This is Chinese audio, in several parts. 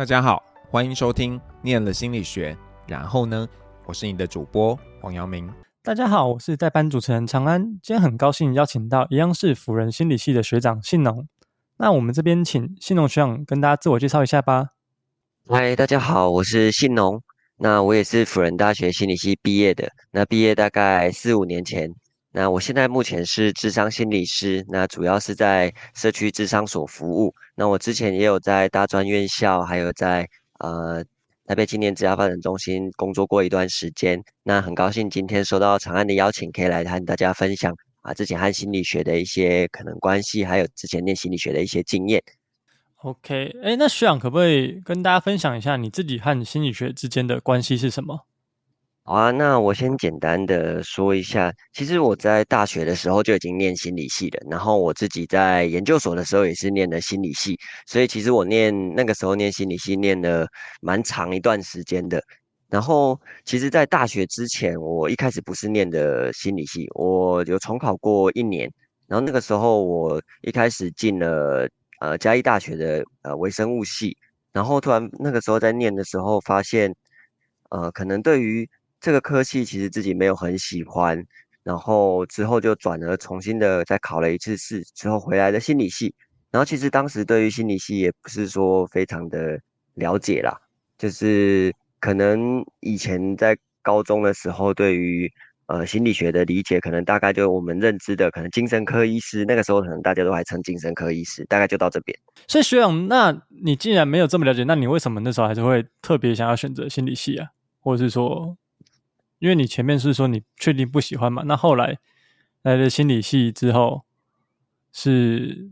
大家好，欢迎收听《念了心理学》，然后呢，我是你的主播黄阳明。大家好，我是代班主持人长安。今天很高兴邀请到一样是辅仁心理系的学长信农。那我们这边请信农学长跟大家自我介绍一下吧。嗨，大家好，我是信农。那我也是辅仁大学心理系毕业的。那毕业大概四五年前。那我现在目前是智商心理师，那主要是在社区智商所服务。那我之前也有在大专院校，还有在呃台北青年职业发展中心工作过一段时间。那很高兴今天收到长安的邀请，可以来和大家分享啊之前和心理学的一些可能关系，还有之前念心理学的一些经验。OK，哎，那学长可不可以跟大家分享一下你自己和心理学之间的关系是什么？好啊，那我先简单的说一下，其实我在大学的时候就已经念心理系了，然后我自己在研究所的时候也是念的心理系，所以其实我念那个时候念心理系念了蛮长一段时间的。然后其实，在大学之前，我一开始不是念的心理系，我有重考过一年，然后那个时候我一开始进了呃嘉义大学的呃微生物系，然后突然那个时候在念的时候发现，呃可能对于这个科系其实自己没有很喜欢，然后之后就转而重新的再考了一次试，之后回来的心理系。然后其实当时对于心理系也不是说非常的了解啦，就是可能以前在高中的时候对于呃心理学的理解，可能大概就我们认知的可能精神科医师，那个时候可能大家都还称精神科医师，大概就到这边。所以学长，那你既然没有这么了解，那你为什么那时候还是会特别想要选择心理系啊？或者是说？因为你前面是说你确定不喜欢嘛？那后来来了心理系之后，是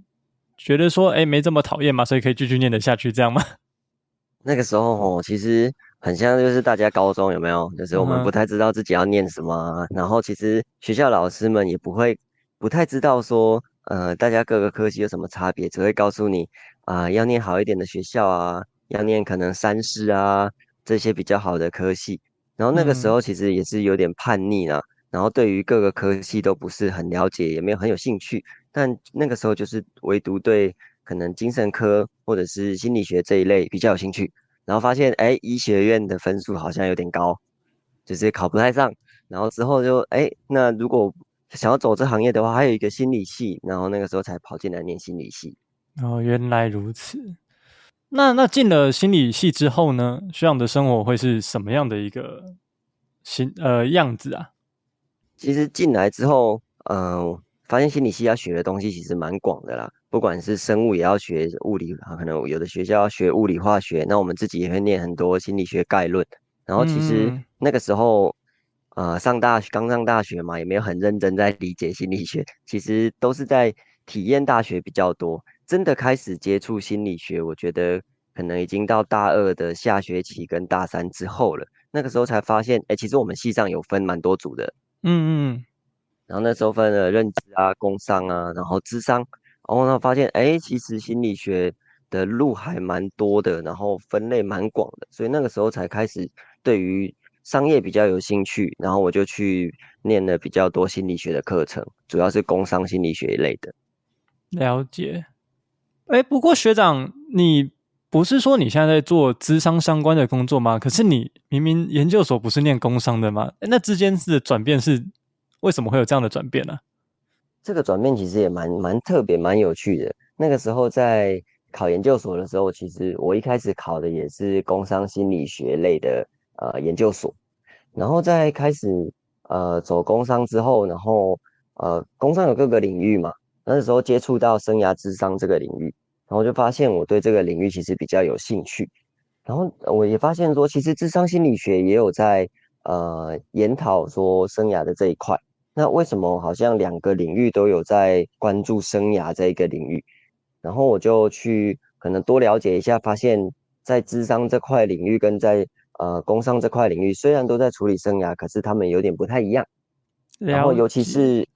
觉得说哎没这么讨厌嘛，所以可以继续念得下去这样吗？那个时候哦，其实很像就是大家高中有没有？就是我们不太知道自己要念什么，啊，嗯、然后其实学校老师们也不会不太知道说呃大家各个科系有什么差别，只会告诉你啊、呃、要念好一点的学校啊，要念可能三师啊这些比较好的科系。然后那个时候其实也是有点叛逆啦，嗯、然后对于各个科系都不是很了解，也没有很有兴趣。但那个时候就是唯独对可能精神科或者是心理学这一类比较有兴趣。然后发现哎，医学院的分数好像有点高，就是考不太上。然后之后就哎，那如果想要走这行业的话，还有一个心理系。然后那个时候才跑进来念心理系。哦，原来如此。那那进了心理系之后呢，学长的生活会是什么样的一个形呃样子啊？其实进来之后，嗯、呃，发现心理系要学的东西其实蛮广的啦。不管是生物也要学物理，可能有的学校要学物理化学，那我们自己也会念很多心理学概论。然后其实那个时候，嗯、呃，上大学刚上大学嘛，也没有很认真在理解心理学，其实都是在体验大学比较多。真的开始接触心理学，我觉得可能已经到大二的下学期跟大三之后了。那个时候才发现，哎，其实我们系上有分蛮多组的，嗯嗯。然后那时候分了认知啊、工商啊，然后智商，然后呢发现，哎，其实心理学的路还蛮多的，然后分类蛮广的。所以那个时候才开始对于商业比较有兴趣，然后我就去念了比较多心理学的课程，主要是工商心理学一类的。了解。哎，不过学长，你不是说你现在在做咨商相关的工作吗？可是你明明研究所不是念工商的吗？那之间是转变是为什么会有这样的转变呢、这个转变其实也蛮蛮特别、蛮有趣的。那个时候在考研究所的时候，其实我一开始考的也是工商心理学类的呃研究所，然后在开始呃走工商之后，然后呃工商有各个领域嘛。那时候接触到生涯智商这个领域，然后就发现我对这个领域其实比较有兴趣。然后我也发现说，其实智商心理学也有在呃研讨说生涯的这一块。那为什么好像两个领域都有在关注生涯这一个领域？然后我就去可能多了解一下，发现，在智商这块领域跟在呃工商这块领域，虽然都在处理生涯，可是他们有点不太一样。然后尤其是。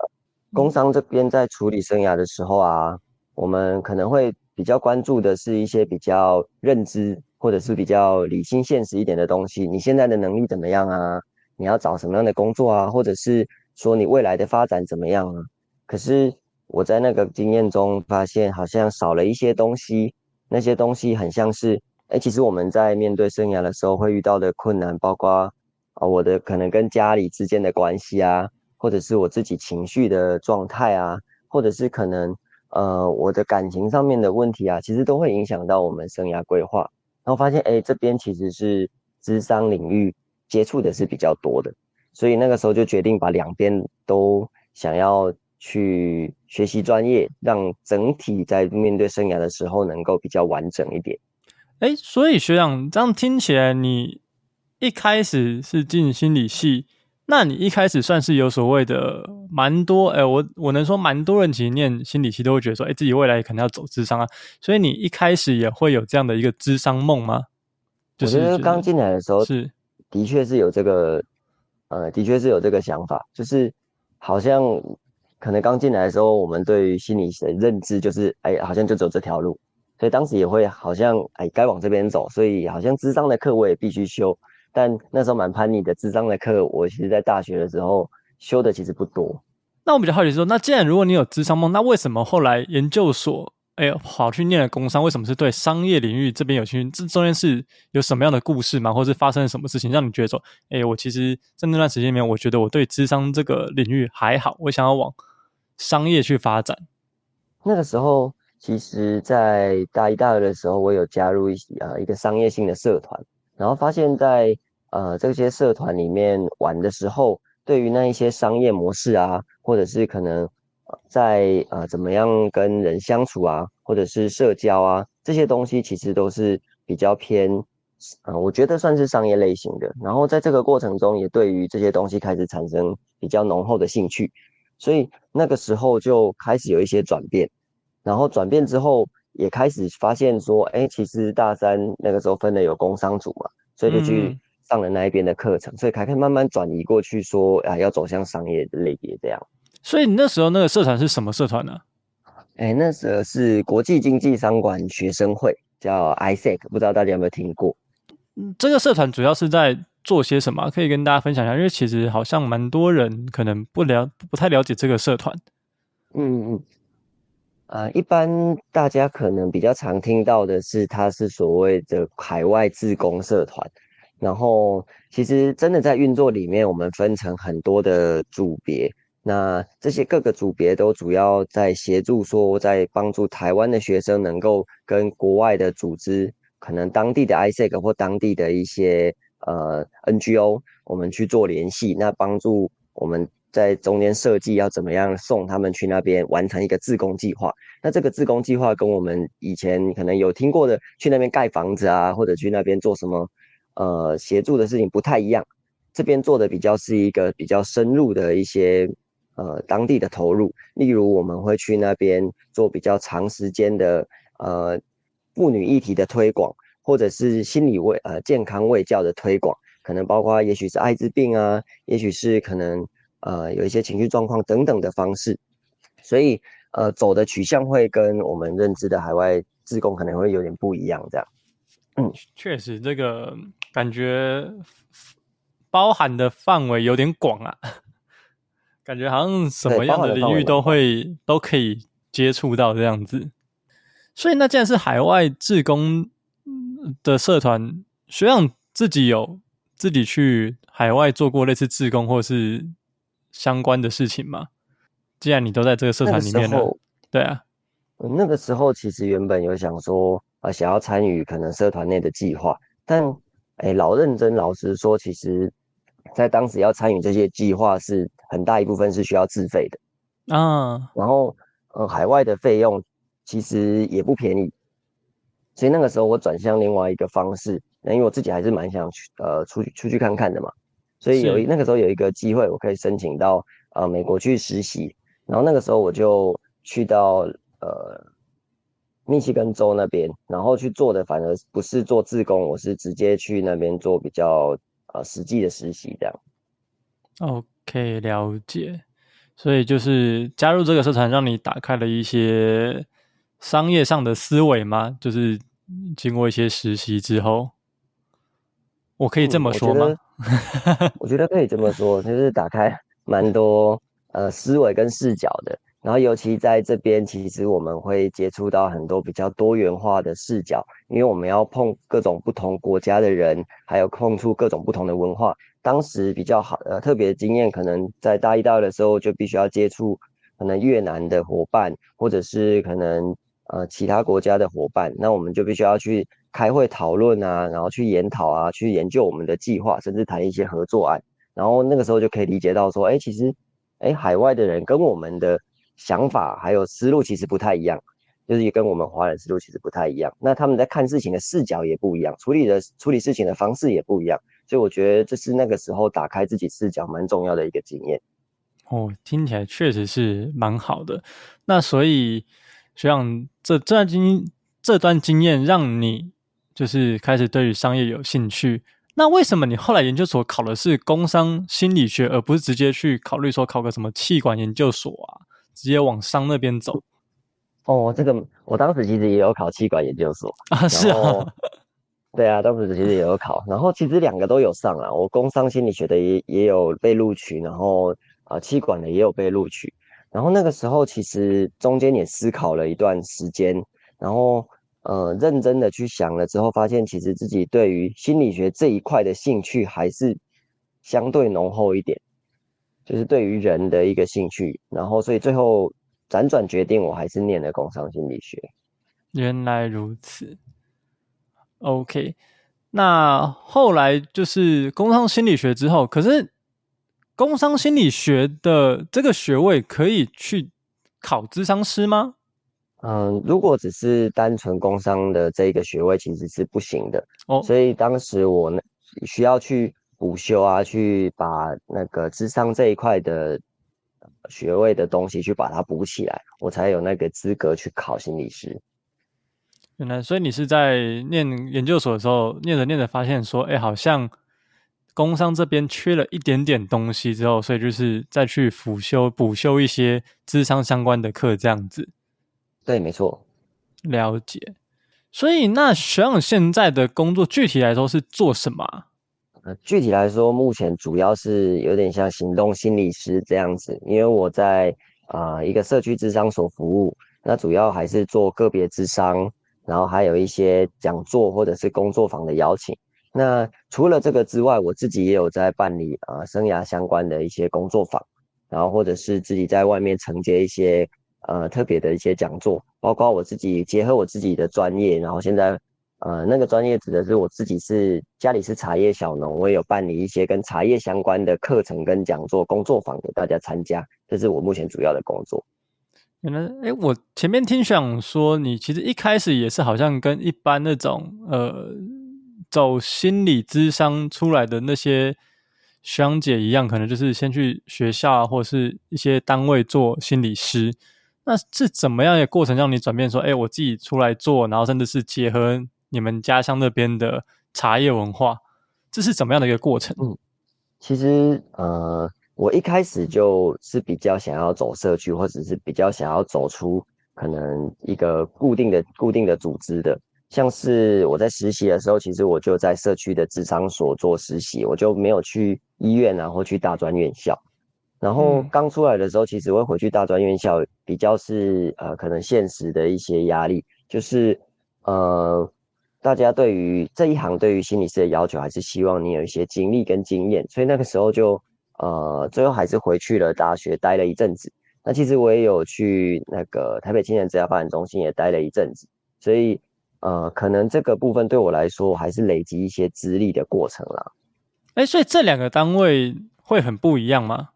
工商这边在处理生涯的时候啊，我们可能会比较关注的是一些比较认知或者是比较理性现实一点的东西。你现在的能力怎么样啊？你要找什么样的工作啊？或者是说你未来的发展怎么样啊？可是我在那个经验中发现，好像少了一些东西。那些东西很像是，哎，其实我们在面对生涯的时候会遇到的困难，包括啊、我的可能跟家里之间的关系啊，或者是我自己情绪的状态啊，或者是可能呃我的感情上面的问题啊，其实都会影响到我们生涯规划。然后发现哎，这边其实是咨商领域接触的是比较多的，所以那个时候就决定把两边都想要去学习专业，让整体在面对生涯的时候能够比较完整一点。哎，所以学长这样听起来，你一开始是进心理系，那你一开始算是有所谓的蛮多，哎，我我能说蛮多人其实念心理系都会觉得说，哎，自己未来可能要走智商啊，所以你一开始也会有这样的一个智商梦吗？就是、我觉得刚进来的时候是的确是有这个，呃，的确是有这个想法，就是好像可能刚进来的时候，我们对于心理学的认知就是，哎，好像就走这条路。所以当时也会好像哎，该往这边走，所以好像智商的课我也必须修。但那时候蛮叛逆的，智商的课我其实在大学的时候修的其实不多。那我比较好奇说，那既然如果你有智商梦，那为什么后来研究所哎呦跑去念了工商？为什么是对商业领域这边有兴趣？这中间是有什么样的故事吗？或是发生了什么事情让你觉得说，哎，我其实在那段时间里面，我觉得我对智商这个领域还好，我想要往商业去发展。那个时候。其实，在大一、大二的时候，我有加入一呃一个商业性的社团，然后发现在，呃这些社团里面玩的时候，对于那一些商业模式啊，或者是可能在呃怎么样跟人相处啊，或者是社交啊这些东西，其实都是比较偏，呃我觉得算是商业类型的。然后在这个过程中，也对于这些东西开始产生比较浓厚的兴趣，所以那个时候就开始有一些转变。然后转变之后，也开始发现说，哎，其实大三那个时候分的有工商组嘛，所以就去上了那一边的课程，嗯、所以才可以慢慢转移过去说，啊，要走向商业的类别这样。所以你那时候那个社团是什么社团呢？哎，那时候是国际经济商管学生会，叫 ISEC，不知道大家有没有听过？嗯，这个社团主要是在做些什么？可以跟大家分享一下，因为其实好像蛮多人可能不了不太了解这个社团。嗯嗯。呃，一般大家可能比较常听到的是，它是所谓的海外自工社团。然后，其实真的在运作里面，我们分成很多的组别。那这些各个组别都主要在协助说，在帮助台湾的学生能够跟国外的组织，可能当地的 ISEC 或当地的一些呃 NGO，我们去做联系，那帮助我们。在中间设计要怎么样送他们去那边完成一个自工计划？那这个自工计划跟我们以前可能有听过的去那边盖房子啊，或者去那边做什么呃协助的事情不太一样。这边做的比较是一个比较深入的一些呃当地的投入，例如我们会去那边做比较长时间的呃妇女议题的推广，或者是心理卫呃健康卫教的推广，可能包括也许是艾滋病啊，也许是可能。呃，有一些情绪状况等等的方式，所以呃，走的取向会跟我们认知的海外自贡可能会有点不一样，这样。嗯，确实，这个感觉包含的范围有点广啊，感觉好像什么样的领域都会都可以接触到这样子。所以，那既然是海外志工的社团，学长自己有自己去海外做过类似志工，或是？相关的事情吗？既然你都在这个社团里面了，对啊，那个时候其实原本有想说啊、呃，想要参与可能社团内的计划，但哎，老认真老实说，其实在当时要参与这些计划是很大一部分是需要自费的啊，然后呃，海外的费用其实也不便宜，所以那个时候我转向另外一个方式，那因为我自己还是蛮想去呃出去出去看看的嘛。所以有一那个时候有一个机会，我可以申请到呃美国去实习，然后那个时候我就去到呃密西根州那边，然后去做的反而不是做自工，我是直接去那边做比较呃实际的实习这样。OK，了解。所以就是加入这个社团，让你打开了一些商业上的思维吗？就是经过一些实习之后。我可以这么说吗？嗯、我，觉我觉得可以这么说，就是打开蛮多呃思维跟视角的。然后尤其在这边，其实我们会接触到很多比较多元化的视角，因为我们要碰各种不同国家的人，还有碰触各种不同的文化。当时比较好呃特别的经验，可能在大一、大二的时候就必须要接触可能越南的伙伴，或者是可能呃其他国家的伙伴，那我们就必须要去开会讨论啊，然后去研讨啊，去研究我们的计划，甚至谈一些合作案。然后那个时候就可以理解到说，哎，其实哎海外的人跟我们的。想法还有思路其实不太一样，就是也跟我们华人思路其实不太一样。那他们在看事情的视角也不一样，处理的处理事情的方式也不一样。所以我觉得这是那个时候打开自己视角蛮重要的一个经验。哦，听起来确实是蛮好的。那所以学长这这段经这段经验让你就是开始对于商业有兴趣。那为什么你后来研究所考的是工商心理学，而不是直接去考虑说考个什么气管研究所啊？直接往商那边走哦，这个我当时其实也有考气管研究所啊，是啊，对啊，当时其实也有考，然后其实两个都有上啊，我工商心理学的也也有被录取，然后啊气管的也有被录取，然后那个时候其实中间也思考了一段时间，然后呃认真的去想了之后，发现其实自己对于心理学这一块的兴趣还是相对浓厚一点。就是对于人的一个兴趣，然后所以最后辗转决定，我还是念了工商心理学。原来如此，OK。那后来就是工商心理学之后，可是工商心理学的这个学位可以去考咨商师吗？嗯，如果只是单纯工商的这个学位，其实是不行的。哦，所以当时我呢需要去。补修啊，去把那个智商这一块的学位的东西去把它补起来，我才有那个资格去考心理师。原来，所以你是在念研究所的时候，念着念着发现说，哎，好像工商这边缺了一点点东西之后，所以就是再去辅修、补修一些智商相关的课，这样子。对，没错。了解。所以，那学长现在的工作具体来说是做什么？呃，具体来说，目前主要是有点像行动心理师这样子，因为我在啊、呃、一个社区智商所服务，那主要还是做个别智商，然后还有一些讲座或者是工作坊的邀请。那除了这个之外，我自己也有在办理啊、呃、生涯相关的一些工作坊，然后或者是自己在外面承接一些呃特别的一些讲座，包括我自己结合我自己的专业，然后现在。呃，那个专业指的是我自己是家里是茶叶小农，我也有办理一些跟茶叶相关的课程跟讲座、工作坊给大家参加，这是我目前主要的工作。原来，哎，我前面听想说，你其实一开始也是好像跟一般那种呃走心理咨商出来的那些学长姐一样，可能就是先去学校，或是一些单位做心理师。那是怎么样的过程让你转变说，哎，我自己出来做，然后甚至是结合。你们家乡那边的茶叶文化，这是怎么样的一个过程？嗯，其实呃，我一开始就是比较想要走社区，或者是比较想要走出可能一个固定的、固定的组织的。像是我在实习的时候，其实我就在社区的咨商所做实习，我就没有去医院啊，或去大专院校。然后刚出来的时候，其实会回去大专院校，比较是呃，可能现实的一些压力，就是呃。大家对于这一行，对于心理师的要求，还是希望你有一些经历跟经验，所以那个时候就，呃，最后还是回去了大学待了一阵子。那其实我也有去那个台北青年职业发展中心也待了一阵子，所以，呃，可能这个部分对我来说，我还是累积一些资历的过程啦。哎，所以这两个单位会很不一样吗？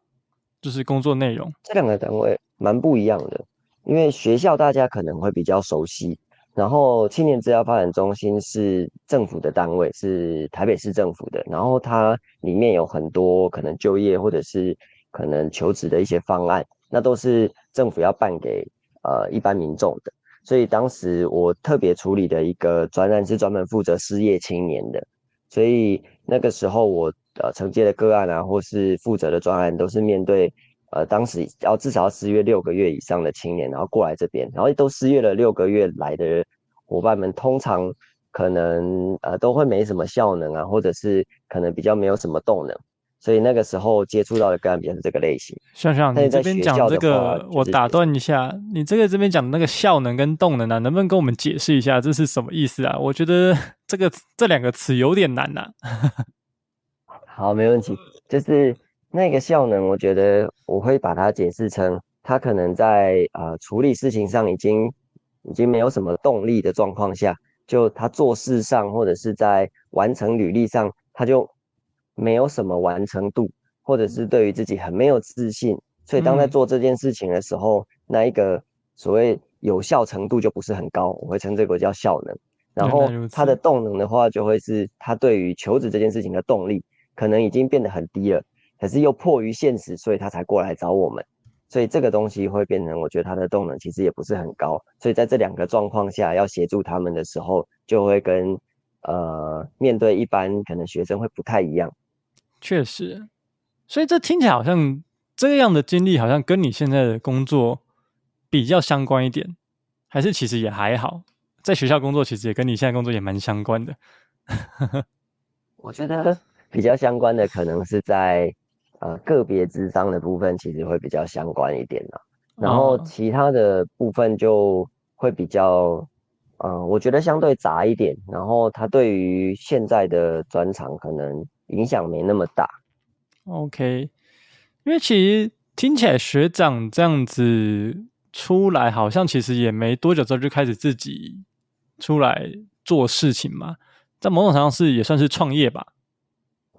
就是工作内容？这两个单位蛮不一样的，因为学校大家可能会比较熟悉。然后青年职涯发展中心是政府的单位，是台北市政府的。然后它里面有很多可能就业或者是可能求职的一些方案，那都是政府要办给呃一般民众的。所以当时我特别处理的一个专案是专门负责失业青年的，所以那个时候我呃承接的个案啊，或是负责的专案都是面对。呃，当时要至少要失业六个月以上的青年，然后过来这边，然后都失业了六个月来的伙伴们，通常可能呃都会没什么效能啊，或者是可能比较没有什么动能，所以那个时候接触到的个案比较是这个类型。像像你这边讲这个，我打断一下，你这个这边讲的那个效能跟动能啊，能不能跟我们解释一下这是什么意思啊？我觉得这个这两个词有点难呐、啊。好，没问题。就是那个效能，我觉得我会把它解释成，他可能在呃处理事情上已经已经没有什么动力的状况下，就他做事上或者是在完成履历上，他就。没有什么完成度，或者是对于自己很没有自信，所以当在做这件事情的时候，嗯、那一个所谓有效程度就不是很高，我会称这个叫效能。然后他的动能的话，就会是他对于求职这件事情的动力可能已经变得很低了，可是又迫于现实，所以他才过来找我们。所以这个东西会变成，我觉得它的动能其实也不是很高。所以在这两个状况下，要协助他们的时候，就会跟呃面对一般可能学生会不太一样。确实，所以这听起来好像这样的经历，好像跟你现在的工作比较相关一点，还是其实也还好。在学校工作，其实也跟你现在工作也蛮相关的。我觉得比较相关的，可能是在呃个别智商的部分，其实会比较相关一点啦。然后其他的部分就会比较，嗯、呃，我觉得相对杂一点。然后他对于现在的专场可能。影响没那么大，OK，因为其实听起来学长这样子出来，好像其实也没多久之后就开始自己出来做事情嘛，在某种程度上是也算是创业吧。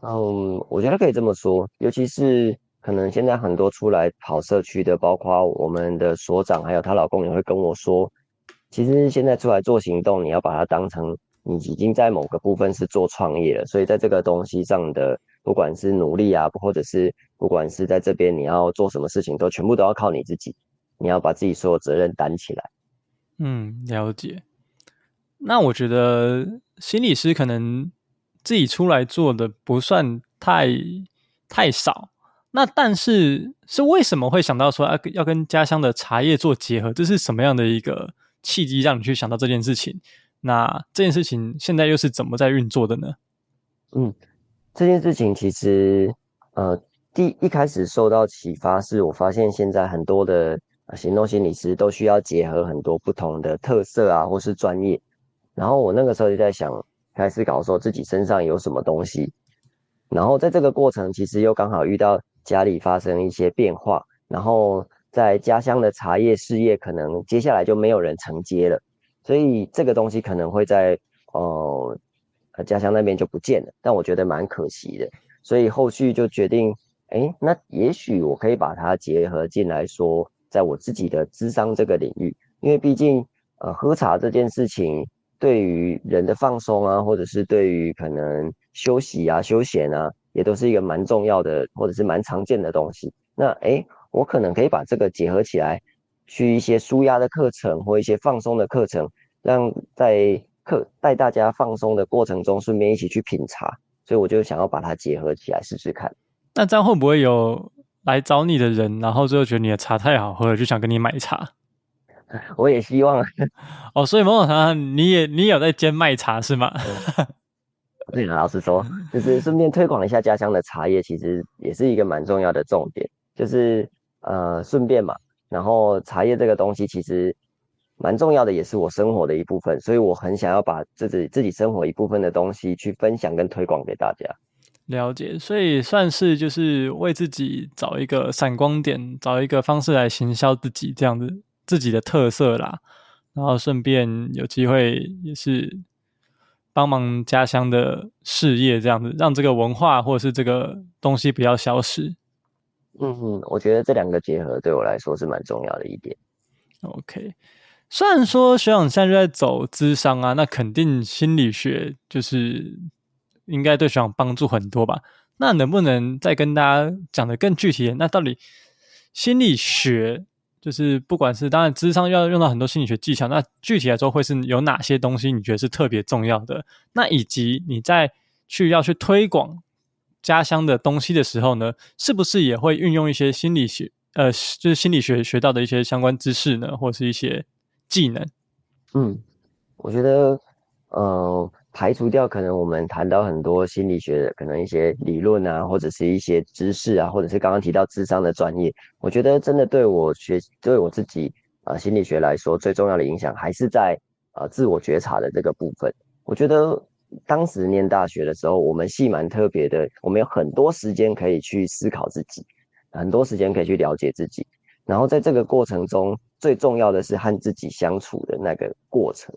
嗯，我觉得可以这么说，尤其是可能现在很多出来跑社区的，包括我们的所长，还有她老公也会跟我说，其实现在出来做行动，你要把它当成。你已经在某个部分是做创业了，所以在这个东西上的，不管是努力啊，或者是不管是在这边你要做什么事情，都全部都要靠你自己，你要把自己所有责任担起来。嗯，了解。那我觉得心理师可能自己出来做的不算太太少，那但是是为什么会想到说要要跟家乡的茶叶做结合？这是什么样的一个契机让你去想到这件事情？那这件事情现在又是怎么在运作的呢？嗯，这件事情其实呃，第一开始受到启发是我发现现在很多的行动心理师都需要结合很多不同的特色啊，或是专业。然后我那个时候就在想，开始搞说自己身上有什么东西。然后在这个过程，其实又刚好遇到家里发生一些变化，然后在家乡的茶叶事业可能接下来就没有人承接了。所以这个东西可能会在呃家乡那边就不见了，但我觉得蛮可惜的。所以后续就决定，哎，那也许我可以把它结合进来说，在我自己的智商这个领域，因为毕竟呃喝茶这件事情对于人的放松啊，或者是对于可能休息啊、休闲啊，也都是一个蛮重要的，或者是蛮常见的东西。那哎，我可能可以把这个结合起来。去一些舒压的课程或一些放松的课程，让在课带大家放松的过程中，顺便一起去品茶。所以我就想要把它结合起来试试看。那这样会不会有来找你的人，然后最后觉得你的茶太好喝了，就想跟你买茶？我也希望。哦，所以某种程度上，你也你有在兼卖茶是吗？对，老实说，就是顺便推广一下家乡的茶叶，其实也是一个蛮重要的重点。就是呃，顺便嘛。然后茶叶这个东西其实蛮重要的，也是我生活的一部分，所以我很想要把自己自己生活一部分的东西去分享跟推广给大家。了解，所以算是就是为自己找一个闪光点，找一个方式来行销自己这样子自己的特色啦。然后顺便有机会也是帮忙家乡的事业，这样子让这个文化或者是这个东西不要消失。嗯哼，我觉得这两个结合对我来说是蛮重要的一点。OK，虽然说学长现在就在走智商啊，那肯定心理学就是应该对学长帮助很多吧？那能不能再跟大家讲的更具体点？那到底心理学就是不管是当然智商要用到很多心理学技巧，那具体来说会是有哪些东西？你觉得是特别重要的？那以及你在去要去推广。家乡的东西的时候呢，是不是也会运用一些心理学，呃，就是心理学学到的一些相关知识呢，或是一些技能？嗯，我觉得，呃，排除掉可能我们谈到很多心理学的可能一些理论啊，或者是一些知识啊，或者是刚刚提到智商的专业，我觉得真的对我学对我自己啊、心理学来说最重要的影响还是在啊、自我觉察的这个部分。我觉得当时念大学的时候，我们系蛮特别的，我们有很多时间可以去思考自己，很多时间可以去了解自己，然后在这个过程中，最重要的是和自己相处的那个过程，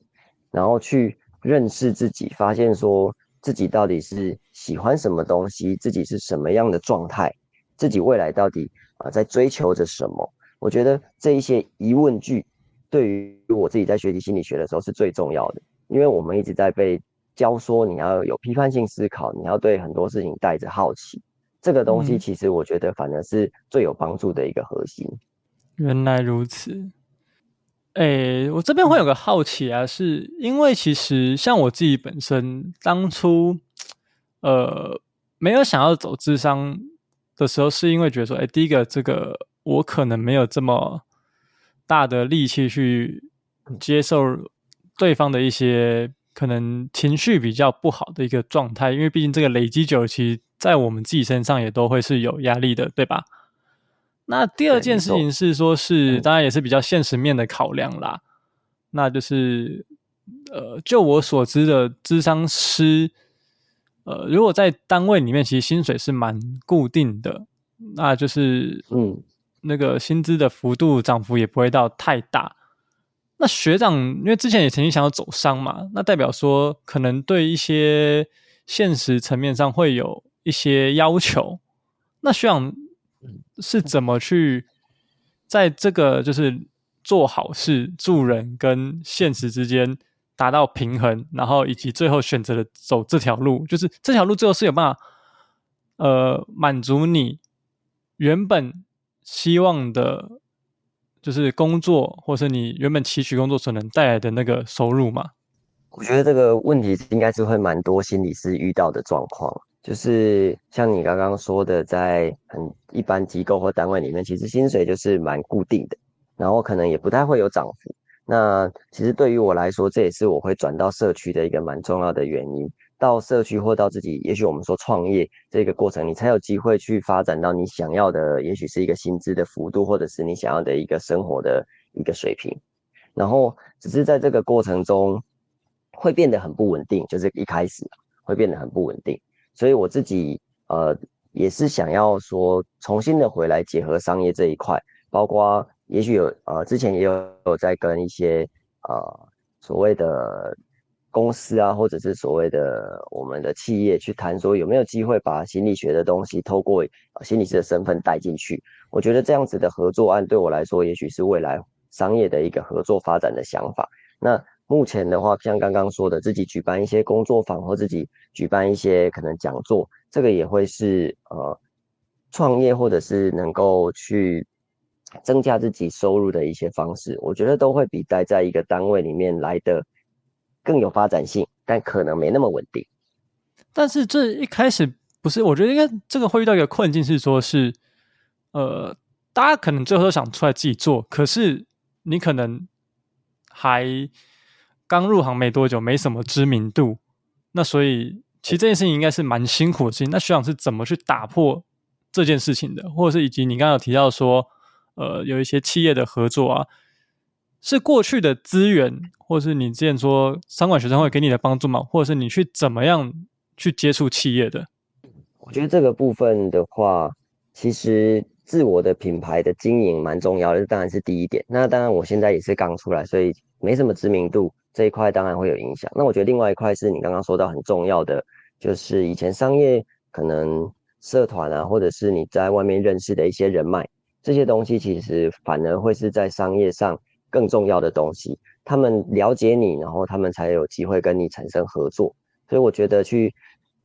然后去。认识自己，发现说自己到底是喜欢什么东西，自己是什么样的状态，自己未来到底啊、呃、在追求着什么？我觉得这一些疑问句对于我自己在学习心理学的时候是最重要的，因为我们一直在被教说你要有批判性思考，你要对很多事情带着好奇，这个东西其实我觉得反而是最有帮助的一个核心。原来如此。诶、我这边会有个好奇啊，是因为其实像我自己本身当初，呃，没有想要走智商的时候，是因为觉得说，诶、第一个，这个我可能没有这么大的力气去接受对方的一些可能情绪比较不好的一个状态，因为毕竟这个累积久其实，在我们自己身上也都会是有压力的，对吧？那第二件事情是说，是当然也是比较现实面的考量啦。那就是，呃，就我所知的，咨商师，呃，如果在单位里面，其实薪水是蛮固定的，那就是，嗯，那个薪资的幅度涨幅也不会到太大。那学长，因为之前也曾经想要走商嘛，那代表说，可能对一些现实层面上会有一些要求。那学长。是怎么去在这个就是做好事助人跟现实之间达到平衡，然后以及最后选择了走这条路，就是这条路最后是有办法呃满足你原本希望的，就是工作或是你原本期许工作所能带来的那个收入嘛？我觉得这个问题应该是会蛮多心理师遇到的状况。就是像你刚刚说的，在很一般机构或单位里面，其实薪水就是蛮固定的，然后可能也不太会有涨幅。那其实对于我来说，这也是我会转到社区的一个蛮重要的原因。到社区或到自己，也许我们说创业这个过程，你才有机会去发展到你想要的，也许是一个薪资的幅度，或者是你想要的一个生活的一个水平。然后只是在这个过程中会变得很不稳定，就是一开始会变得很不稳定。所以我自己呃也是想要说重新的回来结合商业这一块，包括也许有呃之前也有有在跟一些呃所谓的公司啊，或者是所谓的我们的企业去谈说有没有机会把心理学的东西透过心理师的身份带进去。我觉得这样子的合作案对我来说，也许是未来商业的一个合作发展的想法。那。目前的话，像刚刚说的，自己举办一些工作坊或自己举办一些可能讲座，这个也会是呃创业或者是能够去增加自己收入的一些方式。我觉得都会比待在一个单位里面来的更有发展性，但可能没那么稳定。但是这一开始不是，我觉得应该这个会遇到一个困境，是说是呃，大家可能最后都想出来自己做，可是你可能还。刚入行没多久，没什么知名度，那所以其实这件事情应该是蛮辛苦的事情。那学长是怎么去打破这件事情的？或者是以及你刚刚有提到说，呃，有一些企业的合作啊，是过去的资源，或是你之前说商管学生会给你的帮助吗？或者是你去怎么样去接触企业的？我觉得这个部分的话，其实自我的品牌的经营蛮重要的，当然是第一点。那当然我现在也是刚出来，所以没什么知名度。这一块当然会有影响。那我觉得另外一块是你刚刚说到很重要的，就是以前商业可能社团啊，或者是你在外面认识的一些人脉，这些东西其实反而会是在商业上更重要的东西。他们了解你，然后他们才有机会跟你产生合作。所以我觉得去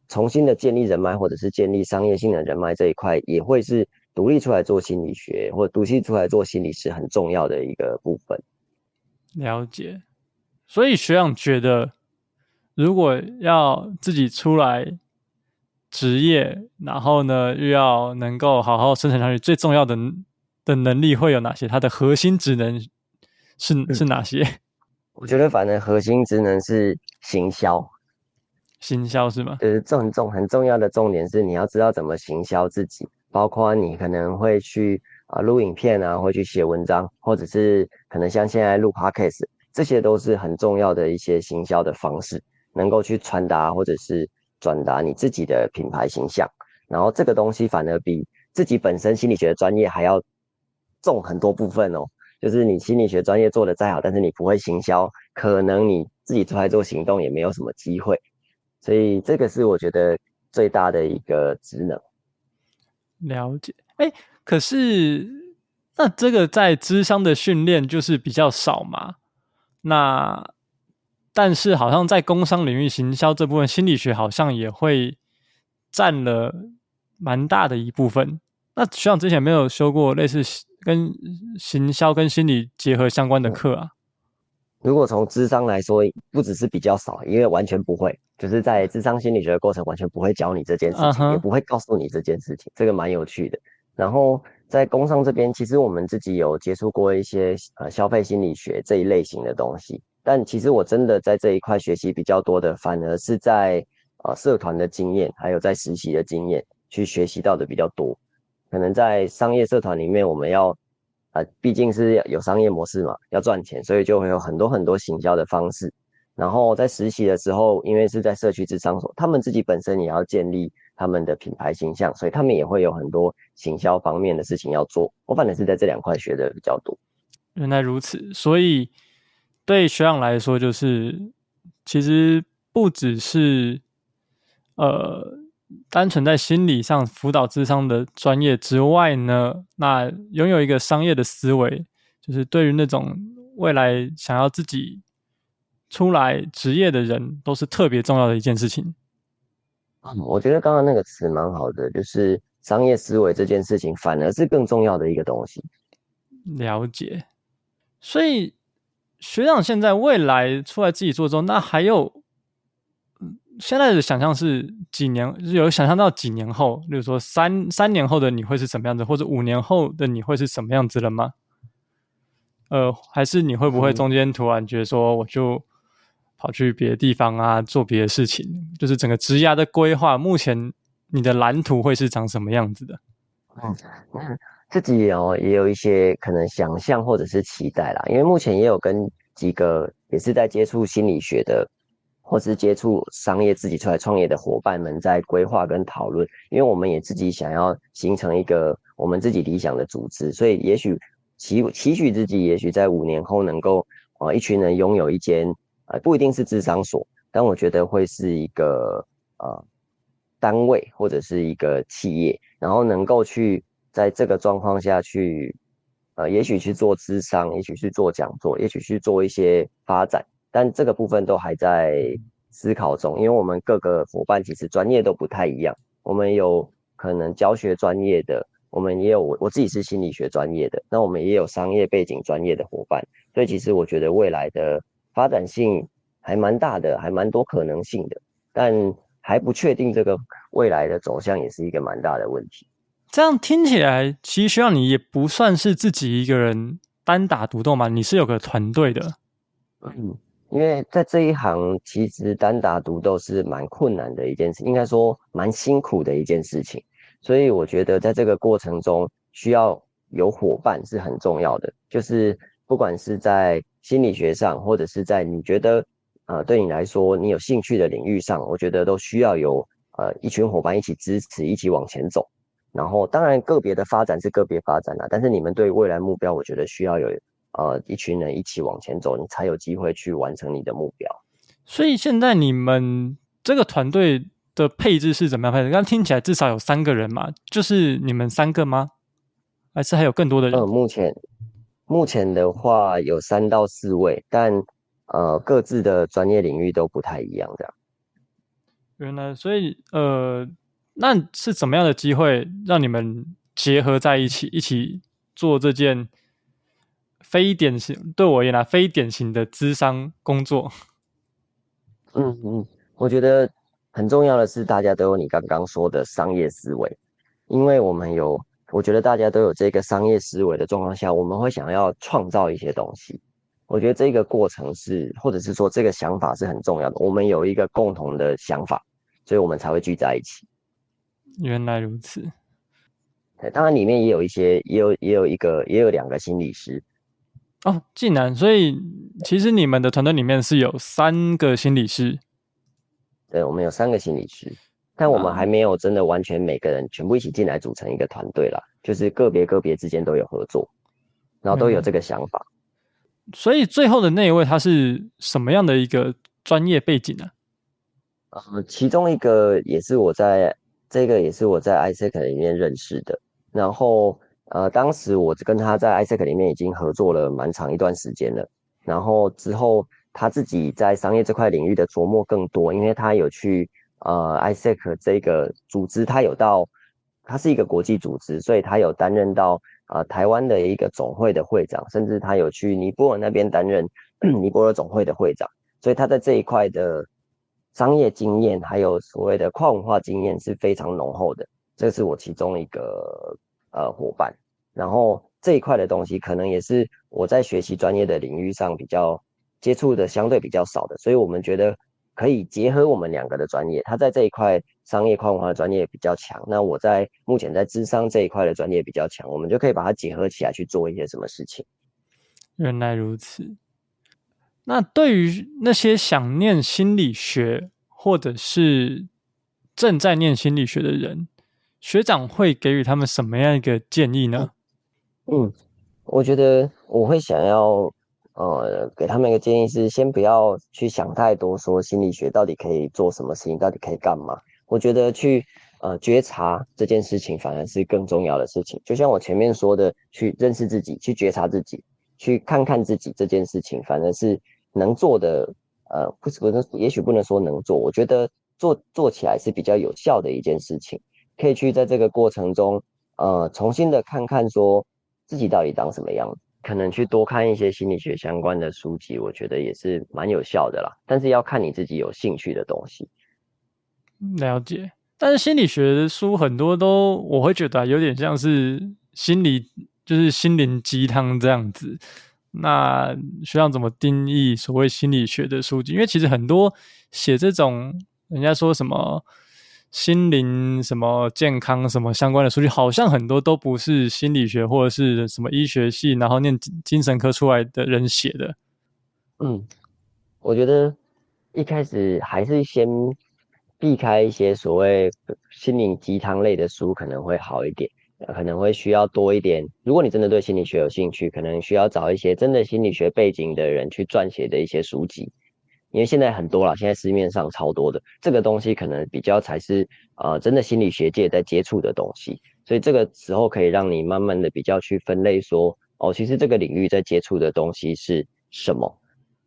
重新的建立人脉，或者是建立商业性的人脉这一块，也会是独立出来做心理学，或独立出来做心理师很重要的一个部分。了解。所以学长觉得，如果要自己出来职业，然后呢，又要能够好好生存下去，最重要的的能力会有哪些？它的核心职能是是哪些？我觉得，反正核心职能是行销，行销是吗？就是重重很重要的重点是你要知道怎么行销自己，包括你可能会去啊录影片啊，会去写文章，或者是可能像现在录 podcast，这些都是很重要的一些行销的方式，能够去传达或者是转达你自己的品牌形象。然后这个东西反而比自己本身心理学的专业还要重很多部分哦。就是你心理学专业做的再好，但是你不会行销，可能你自己出来做行动也没有什么机会。所以这个是我觉得最大的一个职能。了解，哎，可是那这个在咨商的训练就是比较少嘛？那但是好像在工商领域行销这部分，心理学好像也会占了蛮大的一部分。那学长之前没有修过类似跟行销跟心理结合相关的课啊？如果从智商来说，不只是比较少，因为完全不会，就是在智商心理学的过程完全不会教你这件事情，uh huh. 也不会告诉你这件事情，这个蛮有趣的。然后在工商这边，其实我们自己有接触过一些呃消费心理学这一类型的东西，但其实我真的在这一块学习比较多的，反而是在呃社团的经验，还有在实习的经验去学习到的比较多。可能在商业社团里面，我们要。啊，毕竟是有商业模式嘛，要赚钱，所以就会有很多很多行销的方式。然后在实习的时候，因为是在社区咨商所，他们自己本身也要建立他们的品牌形象，所以他们也会有很多行销方面的事情要做。我反正是在这两块学的比较多。原来如此，所以对学长来说，就是其实不只是呃。单纯在心理上辅导智商的专业之外呢，那拥有一个商业的思维，就是对于那种未来想要自己出来职业的人，都是特别重要的一件事情。嗯，我觉得刚刚那个词蛮好的，就是商业思维这件事情，反而是更重要的一个东西。了解。所以学长现在未来出来自己做之后，那还有？现在的想象是几年？有想象到几年后，例如说三三年后的你会是什么样子，或者五年后的你会是什么样子了吗？呃，还是你会不会中间突然觉得说，我就跑去别的地方啊，做别的事情？就是整个职涯的规划，目前你的蓝图会是长什么样子的？嗯，那自己也有也有一些可能想象或者是期待啦，因为目前也有跟几个也是在接触心理学的。或是接触商业自己出来创业的伙伴们在规划跟讨论，因为我们也自己想要形成一个我们自己理想的组织，所以也许期期许自己，也许在五年后能够啊一群人拥有一间呃不一定是智商所，但我觉得会是一个呃单位或者是一个企业，然后能够去在这个状况下去呃也许去做咨商，也许去做讲座，也许去做一些发展。但这个部分都还在思考中，因为我们各个伙伴其实专业都不太一样。我们有可能教学专业的，我们也有我我自己是心理学专业的，那我们也有商业背景专业的伙伴。所以其实我觉得未来的发展性还蛮大的，还蛮多可能性的，但还不确定这个未来的走向也是一个蛮大的问题。这样听起来，其实需要你也不算是自己一个人单打独斗嘛，你是有个团队的。嗯。因为在这一行，其实单打独斗是蛮困难的一件事，应该说蛮辛苦的一件事情。所以我觉得在这个过程中，需要有伙伴是很重要的。就是不管是在心理学上，或者是在你觉得呃对你来说你有兴趣的领域上，我觉得都需要有呃一群伙伴一起支持，一起往前走。然后当然个别的发展是个别发展啦，但是你们对未来目标，我觉得需要有。呃，一群人一起往前走，你才有机会去完成你的目标。所以现在你们这个团队的配置是怎么样配置？刚刚听起来至少有三个人嘛，就是你们三个吗？还是还有更多的人？呃，目前目前的话有三到四位，但呃各自的专业领域都不太一样，这样。原来，所以呃，那是怎么样的机会让你们结合在一起，一起做这件？非典型对我而言啊，非典型的资商工作。嗯嗯，我觉得很重要的是，大家都有你刚刚说的商业思维，因为我们有，我觉得大家都有这个商业思维的状况下，我们会想要创造一些东西。我我觉得这个过程是，或者是说这个想法是很重要的。我们有一个共同的想法，所以我们才会聚在一起。原来如此。对，当然里面也有一些，也有也有一个，也有两个心理师。哦，竟然，所以其实你们的团队里面是有三个心理师。对，我们有三个心理师，但我们还没有真的完全每个人全部一起进来组成一个团队啦，就是个别个别之间都有合作，然后都有这个想法。嗯，所以最后的那一位他是什么样的一个专业背景呢？啊？呃，其中一个也是我在这个也是我在 ISEC 里面认识的，然后呃，当时我跟他在 ISEC 里面已经合作了蛮长一段时间了，然后之后。他自己在商业这块领域的琢磨更多，因为他有去呃 ISEC 这个组织，它有到，它是一个国际组织，所以它有担任到呃台湾的一个总会的会长，甚至他有去尼泊尔那边担任尼泊尔总会的会长，所以他在这一块的商业经验还有所谓的跨文化经验是非常浓厚的，这是我其中一个呃伙伴，然后这一块的东西可能也是我在学习专业的领域上比较。接触的相对比较少的，所以我们觉得可以结合我们两个的专业。他在这一块商业跨文化的专业比较强，那我在目前在智商这一块的专业比较强，我们就可以把它结合起来去做一些什么事情。原来如此。那对于那些想念心理学或者是正在念心理学的人，学长会给予他们什么样一个建议呢？嗯，我觉得我会想要。呃，给他们一个建议是，先不要去想太多，说心理学到底可以做什么事情，到底可以干嘛？我觉得去呃觉察这件事情，反而是更重要的事情。就像我前面说的，去认识自己，去觉察自己，去看看自己这件事情，反而是能做的。呃，不是不能，也许不能说能做，我觉得做做起来是比较有效的一件事情。可以去在这个过程中，呃，重新的看看说自己到底长什么样子。可能去多看一些心理学相关的书籍，我觉得也是蛮有效的啦。但是要看你自己有兴趣的东西。了解，但是心理学的书很多都，我会觉得有点像是心理，就是心灵鸡汤这样子。那学长怎么定义所谓心理学的书籍？因为其实很多写这种，人家说什么。心灵什么健康什么相关的书籍，好像很多都不是心理学或者是什么医学系，然后念精神科出来的人写的。嗯，我觉得一开始还是先避开一些所谓心灵鸡汤类的书，可能会好一点，可能会需要多一点。如果你真的对心理学有兴趣，可能需要找一些真的心理学背景的人去撰写的一些书籍。因为现在很多了，现在市面上超多的这个东西，可能比较才是呃真的心理学界在接触的东西，所以这个时候可以让你慢慢的比较去分类说，哦，其实这个领域在接触的东西是什么？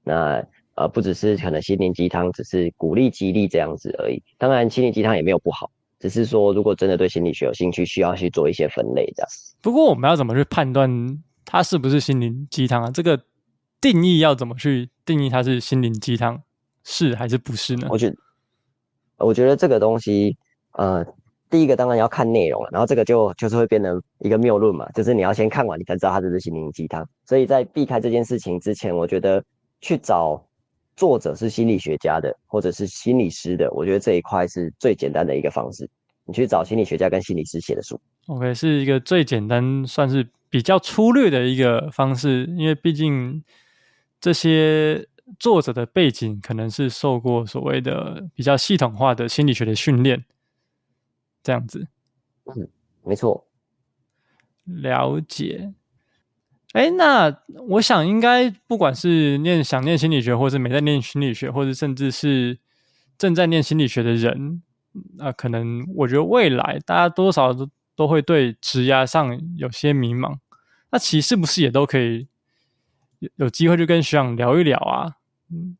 那呃不只是可能心灵鸡汤，只是鼓励激励这样子而已。当然，心灵鸡汤也没有不好，只是说如果真的对心理学有兴趣，需要去做一些分类的。不过我们要怎么去判断它是不是心灵鸡汤啊？这个。定义要怎么去定义它是心灵鸡汤，是还是不是呢？我觉得，我觉得这个东西，呃，第一个当然要看内容了，然后这个就就是会变成一个谬论嘛，就是你要先看完，你才知道它是不是心灵鸡汤。所以在避开这件事情之前，我觉得去找作者是心理学家的，或者是心理师的，我觉得这一块是最简单的一个方式。你去找心理学家跟心理师写的书，OK，是一个最简单，算是比较粗略的一个方式，因为毕竟。这些作者的背景可能是受过所谓的比较系统化的心理学的训练，这样子。嗯，没错。了解。哎，那我想应该不管是念想念心理学，或是没在念心理学，或者甚至是正在念心理学的人，那、呃、可能我觉得未来大家多少都都会对职涯上有些迷茫。那其实是不是也都可以？有有机会就跟学长聊一聊啊，嗯，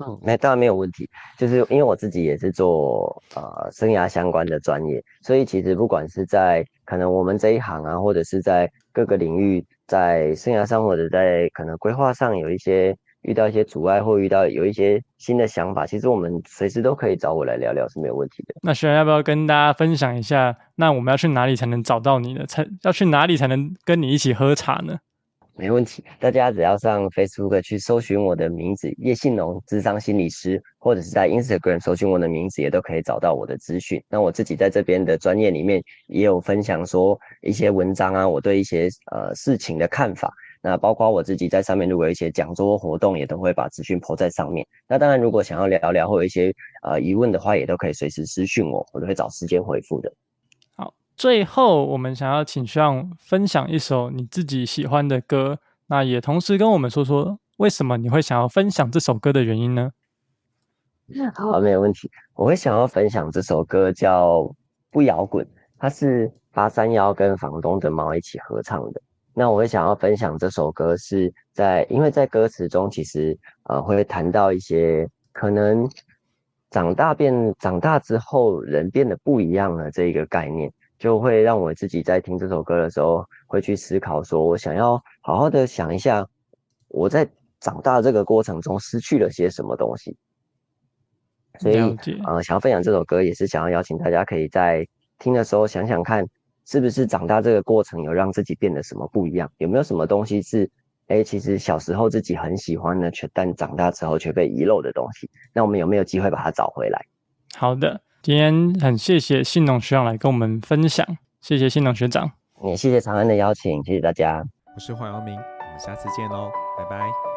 嗯，那当然没有问题，就是因为我自己也是做呃生涯相关的专业，所以其实不管是在可能我们这一行啊，或者是在各个领域，在生涯上或者在可能规划上有一些遇到一些阻碍，或遇到有一些新的想法，其实我们随时都可以找我来聊聊是没有问题的。那学长要不要跟大家分享一下？那我们要去哪里才能找到你呢？才要去哪里才能跟你一起喝茶呢？没问题，大家只要上 Facebook 去搜寻我的名字叶信农咨商心理师，或者是在 Instagram 搜寻我的名字，也都可以找到我的资讯。那我自己在这边的专业里面也有分享说一些文章啊，我对一些呃事情的看法。那包括我自己在上面如果有一些讲座活动，也都会把资讯 po 在上面。那当然，如果想要聊聊或有一些呃疑问的话，也都可以随时私讯我，我都会找时间回复的。最后，我们想要请 Sean 分享一首你自己喜欢的歌，那也同时跟我们说说为什么你会想要分享这首歌的原因呢？好，没有问题。我会想要分享这首歌叫《不摇滚》，它是八三夭跟房东的猫一起合唱的。那我会想要分享这首歌，是在因为在歌词中其实呃会谈到一些可能长大变长大之后人变得不一样了这一个概念。就会让我自己在听这首歌的时候，会去思考，说我想要好好的想一下，我在长大这个过程中失去了些什么东西。所以，呃，想要分享这首歌，也是想要邀请大家，可以在听的时候想想看，是不是长大这个过程有让自己变得什么不一样？有没有什么东西是，哎，其实小时候自己很喜欢的，却但长大之后却被遗漏的东西？那我们有没有机会把它找回来？好的。今天很谢谢信农学长来跟我们分享，谢谢信农学长，也谢谢长安的邀请，谢谢大家。我是黄耀明，我们下次见喽，拜拜。